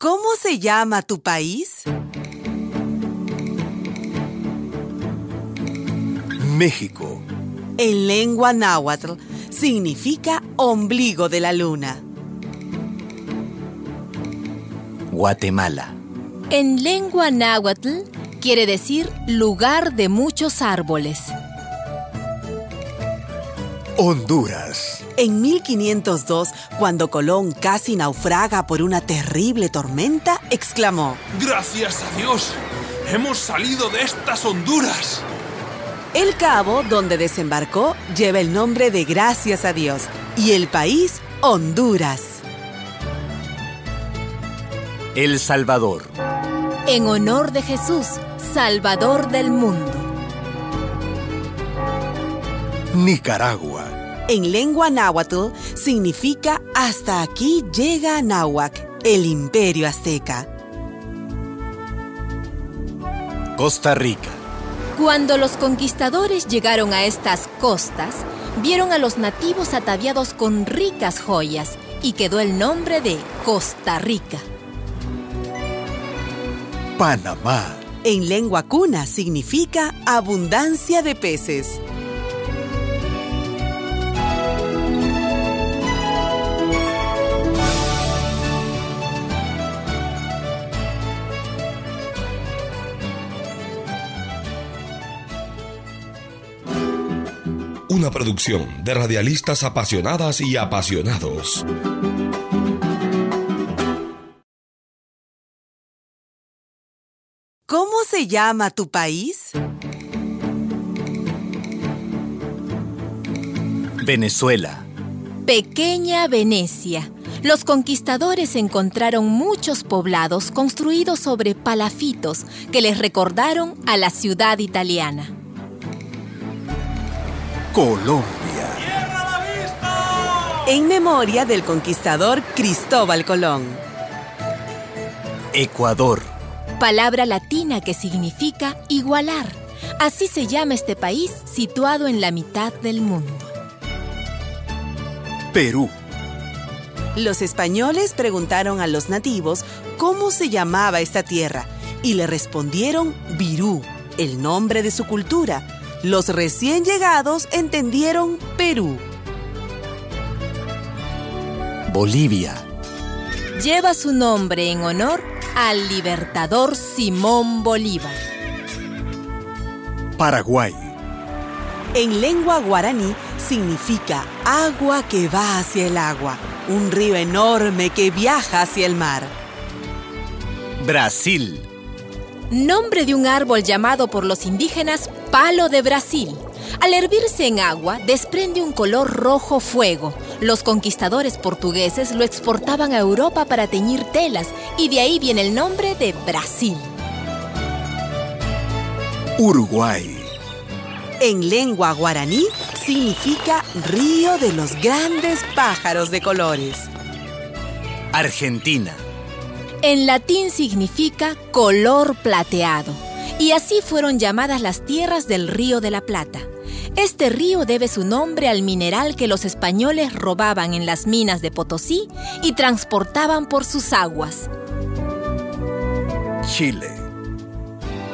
¿Cómo se llama tu país? México. En lengua náhuatl significa ombligo de la luna. Guatemala. En lengua náhuatl quiere decir lugar de muchos árboles. Honduras. En 1502, cuando Colón casi naufraga por una terrible tormenta, exclamó, Gracias a Dios, hemos salido de estas Honduras. El cabo donde desembarcó lleva el nombre de Gracias a Dios y el país Honduras. El Salvador. En honor de Jesús, Salvador del mundo. Nicaragua. En lengua náhuatl significa hasta aquí llega Náhuac, el imperio azteca. Costa Rica. Cuando los conquistadores llegaron a estas costas, vieron a los nativos ataviados con ricas joyas y quedó el nombre de Costa Rica. Panamá. En lengua cuna significa abundancia de peces. Una producción de radialistas apasionadas y apasionados. ¿Cómo se llama tu país? Venezuela. Pequeña Venecia. Los conquistadores encontraron muchos poblados construidos sobre palafitos que les recordaron a la ciudad italiana. Colombia. En memoria del conquistador Cristóbal Colón. Ecuador. Palabra latina que significa igualar. Así se llama este país situado en la mitad del mundo. Perú. Los españoles preguntaron a los nativos cómo se llamaba esta tierra y le respondieron Virú, el nombre de su cultura. Los recién llegados entendieron Perú. Bolivia. Lleva su nombre en honor al libertador Simón Bolívar. Paraguay. En lengua guaraní significa agua que va hacia el agua, un río enorme que viaja hacia el mar. Brasil. Nombre de un árbol llamado por los indígenas palo de Brasil. Al hervirse en agua, desprende un color rojo fuego. Los conquistadores portugueses lo exportaban a Europa para teñir telas y de ahí viene el nombre de Brasil. Uruguay. En lengua guaraní significa río de los grandes pájaros de colores. Argentina. En latín significa color plateado. Y así fueron llamadas las tierras del Río de la Plata. Este río debe su nombre al mineral que los españoles robaban en las minas de Potosí y transportaban por sus aguas. Chile.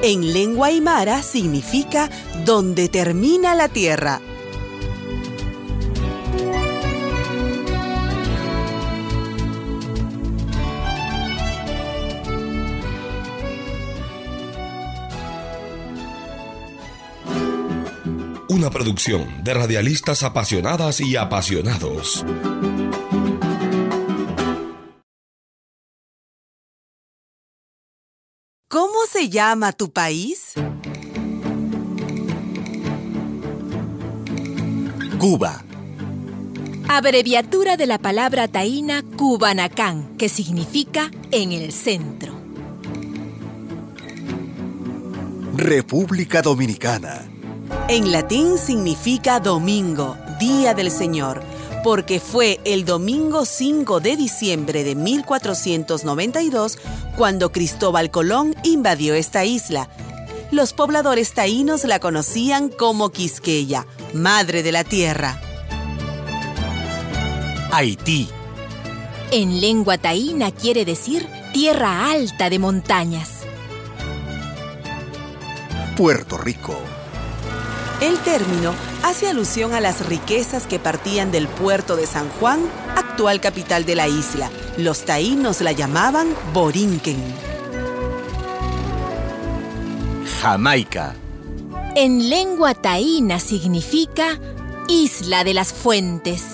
En lengua aymara significa donde termina la tierra. Una producción de radialistas apasionadas y apasionados. ¿Cómo se llama tu país? Cuba. Abreviatura de la palabra taína Cubanacán, que significa en el centro. República Dominicana. En latín significa domingo, día del Señor, porque fue el domingo 5 de diciembre de 1492 cuando Cristóbal Colón invadió esta isla. Los pobladores taínos la conocían como Quisqueya, madre de la tierra. Haití. En lengua taína quiere decir tierra alta de montañas. Puerto Rico. El término hace alusión a las riquezas que partían del puerto de San Juan, actual capital de la isla. Los taínos la llamaban Borinquen. Jamaica. En lengua taína significa Isla de las Fuentes.